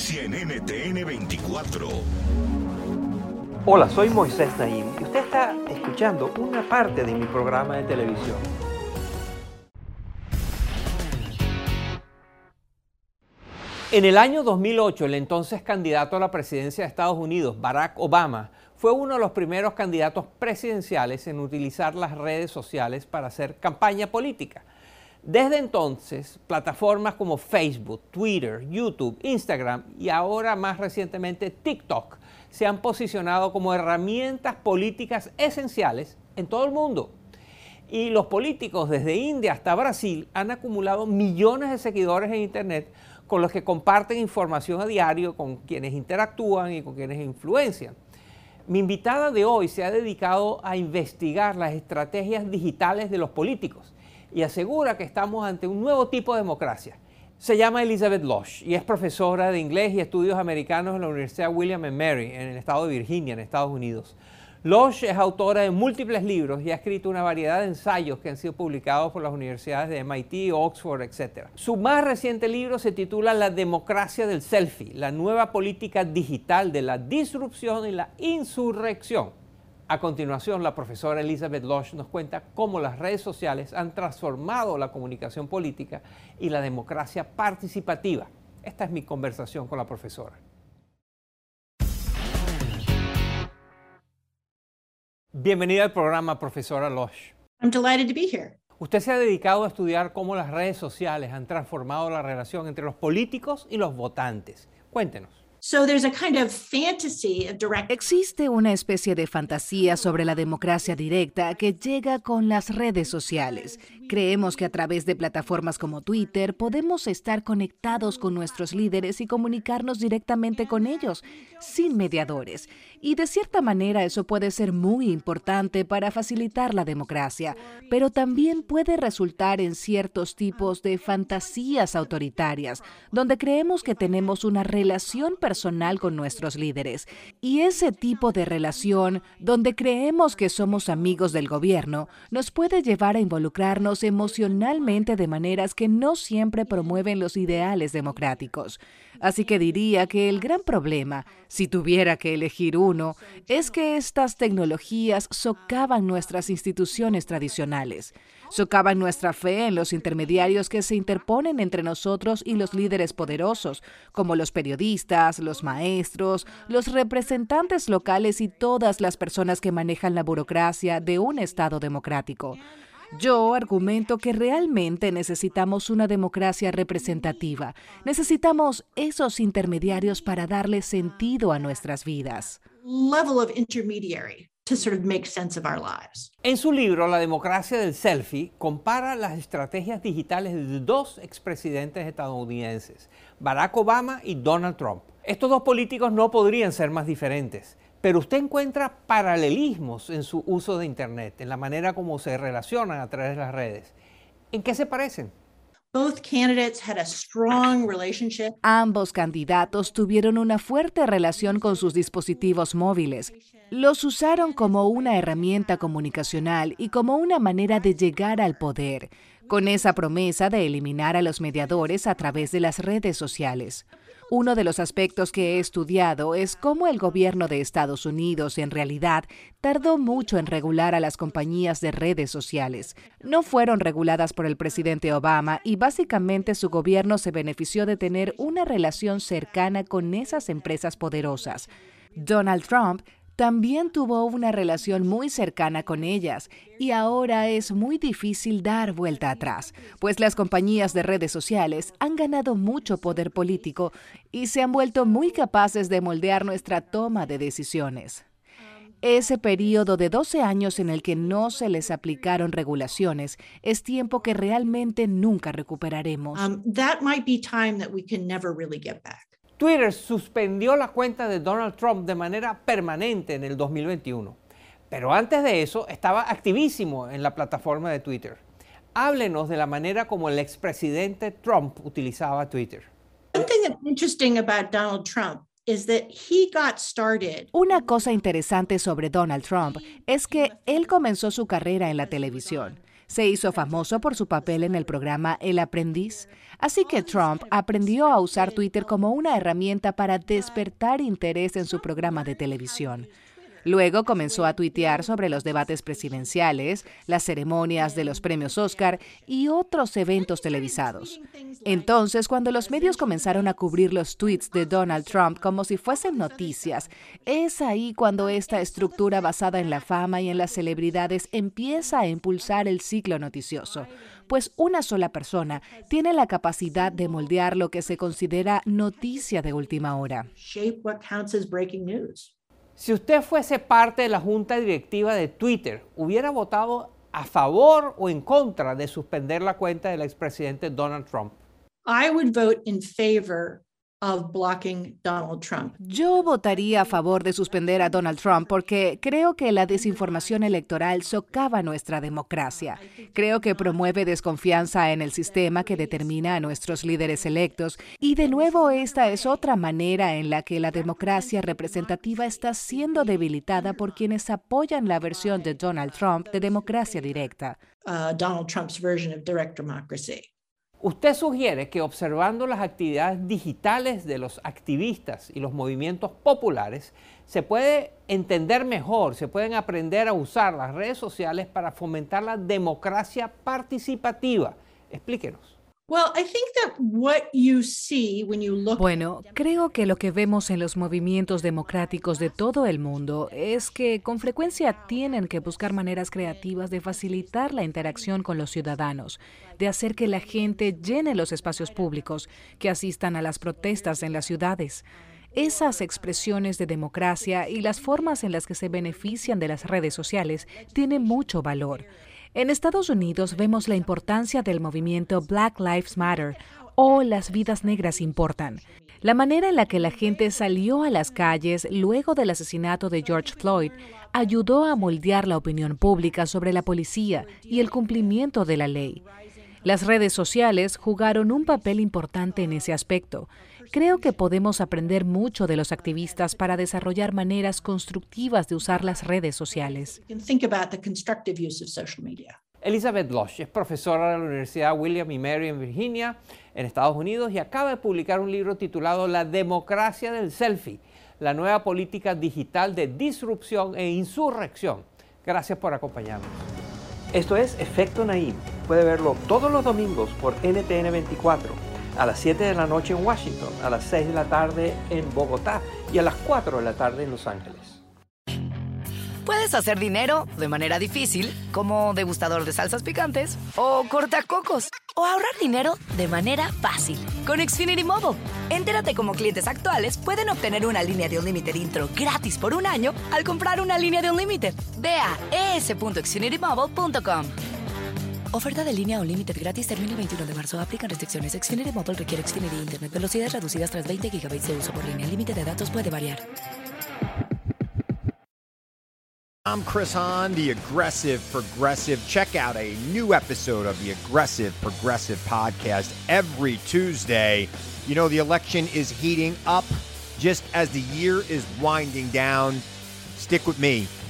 Noticia en NTN 24. Hola, soy Moisés Naim y usted está escuchando una parte de mi programa de televisión. En el año 2008, el entonces candidato a la presidencia de Estados Unidos, Barack Obama, fue uno de los primeros candidatos presidenciales en utilizar las redes sociales para hacer campaña política. Desde entonces, plataformas como Facebook, Twitter, YouTube, Instagram y ahora más recientemente TikTok se han posicionado como herramientas políticas esenciales en todo el mundo. Y los políticos desde India hasta Brasil han acumulado millones de seguidores en Internet con los que comparten información a diario, con quienes interactúan y con quienes influencian. Mi invitada de hoy se ha dedicado a investigar las estrategias digitales de los políticos y asegura que estamos ante un nuevo tipo de democracia. Se llama Elizabeth Losh y es profesora de inglés y estudios americanos en la Universidad William Mary en el estado de Virginia, en Estados Unidos. Losh es autora de múltiples libros y ha escrito una variedad de ensayos que han sido publicados por las universidades de MIT, Oxford, etc. Su más reciente libro se titula La democracia del selfie, la nueva política digital de la disrupción y la insurrección. A continuación, la profesora Elizabeth Losh nos cuenta cómo las redes sociales han transformado la comunicación política y la democracia participativa. Esta es mi conversación con la profesora. Bienvenida al programa, profesora Losh. I'm delighted to be here. Usted se ha dedicado a estudiar cómo las redes sociales han transformado la relación entre los políticos y los votantes. Cuéntenos. Existe una especie de fantasía sobre la democracia directa que llega con las redes sociales. Creemos que a través de plataformas como Twitter podemos estar conectados con nuestros líderes y comunicarnos directamente con ellos, sin mediadores. Y de cierta manera eso puede ser muy importante para facilitar la democracia, pero también puede resultar en ciertos tipos de fantasías autoritarias, donde creemos que tenemos una relación personal con nuestros líderes. Y ese tipo de relación, donde creemos que somos amigos del gobierno, nos puede llevar a involucrarnos emocionalmente de maneras que no siempre promueven los ideales democráticos. Así que diría que el gran problema, si tuviera que elegir uno, es que estas tecnologías socavan nuestras instituciones tradicionales, socavan nuestra fe en los intermediarios que se interponen entre nosotros y los líderes poderosos, como los periodistas, los maestros, los representantes locales y todas las personas que manejan la burocracia de un Estado democrático. Yo argumento que realmente necesitamos una democracia representativa. Necesitamos esos intermediarios para darle sentido a nuestras vidas. En su libro La democracia del selfie compara las estrategias digitales de dos expresidentes estadounidenses, Barack Obama y Donald Trump. Estos dos políticos no podrían ser más diferentes. Pero usted encuentra paralelismos en su uso de Internet, en la manera como se relacionan a través de las redes. ¿En qué se parecen? Ambos candidatos tuvieron una fuerte relación con sus dispositivos móviles. Los usaron como una herramienta comunicacional y como una manera de llegar al poder, con esa promesa de eliminar a los mediadores a través de las redes sociales. Uno de los aspectos que he estudiado es cómo el gobierno de Estados Unidos en realidad tardó mucho en regular a las compañías de redes sociales. No fueron reguladas por el presidente Obama y básicamente su gobierno se benefició de tener una relación cercana con esas empresas poderosas. Donald Trump también tuvo una relación muy cercana con ellas y ahora es muy difícil dar vuelta atrás, pues las compañías de redes sociales han ganado mucho poder político y se han vuelto muy capaces de moldear nuestra toma de decisiones. Ese periodo de 12 años en el que no se les aplicaron regulaciones es tiempo que realmente nunca recuperaremos. Um, that might be time that we can never really get back. Twitter suspendió la cuenta de Donald Trump de manera permanente en el 2021. Pero antes de eso estaba activísimo en la plataforma de Twitter. Háblenos de la manera como el expresidente Trump utilizaba Twitter. One thing that's interesting about Donald Trump is that he got started. Una cosa interesante sobre Donald Trump es que él comenzó su carrera en la televisión. Se hizo famoso por su papel en el programa El Aprendiz. Así que Trump aprendió a usar Twitter como una herramienta para despertar interés en su programa de televisión. Luego comenzó a tuitear sobre los debates presidenciales, las ceremonias de los premios Oscar y otros eventos televisados. Entonces, cuando los medios comenzaron a cubrir los tweets de Donald Trump como si fuesen noticias, es ahí cuando esta estructura basada en la fama y en las celebridades empieza a impulsar el ciclo noticioso, pues una sola persona tiene la capacidad de moldear lo que se considera noticia de última hora. Si usted fuese parte de la junta directiva de Twitter, ¿hubiera votado a favor o en contra de suspender la cuenta del expresidente Donald Trump? I would vote in favor of blocking Donald Trump. Yo votaría a favor de suspender a Donald Trump porque creo que la desinformación electoral socava nuestra democracia. Creo que promueve desconfianza en el sistema que determina a nuestros líderes electos y de nuevo esta es otra manera en la que la democracia representativa está siendo debilitada por quienes apoyan la versión de Donald Trump de democracia directa. Uh, Donald Trump's version of direct democracy. Usted sugiere que observando las actividades digitales de los activistas y los movimientos populares, se puede entender mejor, se pueden aprender a usar las redes sociales para fomentar la democracia participativa. Explíquenos. Bueno, creo que lo que vemos en los movimientos democráticos de todo el mundo es que con frecuencia tienen que buscar maneras creativas de facilitar la interacción con los ciudadanos, de hacer que la gente llene los espacios públicos, que asistan a las protestas en las ciudades. Esas expresiones de democracia y las formas en las que se benefician de las redes sociales tienen mucho valor. En Estados Unidos vemos la importancia del movimiento Black Lives Matter o Las vidas negras importan. La manera en la que la gente salió a las calles luego del asesinato de George Floyd ayudó a moldear la opinión pública sobre la policía y el cumplimiento de la ley. Las redes sociales jugaron un papel importante en ese aspecto. Creo que podemos aprender mucho de los activistas para desarrollar maneras constructivas de usar las redes sociales. Elizabeth Losh es profesora de la Universidad William y Mary en Virginia, en Estados Unidos, y acaba de publicar un libro titulado La democracia del selfie, la nueva política digital de disrupción e insurrección. Gracias por acompañarnos. Esto es Efecto Naim. Puede verlo todos los domingos por NTN 24, a las 7 de la noche en Washington, a las 6 de la tarde en Bogotá y a las 4 de la tarde en Los Ángeles. Puedes hacer dinero de manera difícil, como degustador de salsas picantes, o cortacocos, o ahorrar dinero de manera fácil con Xfinity Mobile. Entérate cómo clientes actuales pueden obtener una línea de un límite intro gratis por un año al comprar una línea de un límite. Ve a es.xfinitymobile.com. Oferta de línea o límite gratis termina el 21 de marzo. Aplican restricciones. Xfinity requiere Xfinity Internet. Velocidades reducidas tras 20 GB de uso por línea. El límite de datos puede variar. I'm Chris Hahn, the Aggressive Progressive. Check out a new episode of the Aggressive Progressive podcast every Tuesday. You know, the election is heating up just as the year is winding down. Stick with me.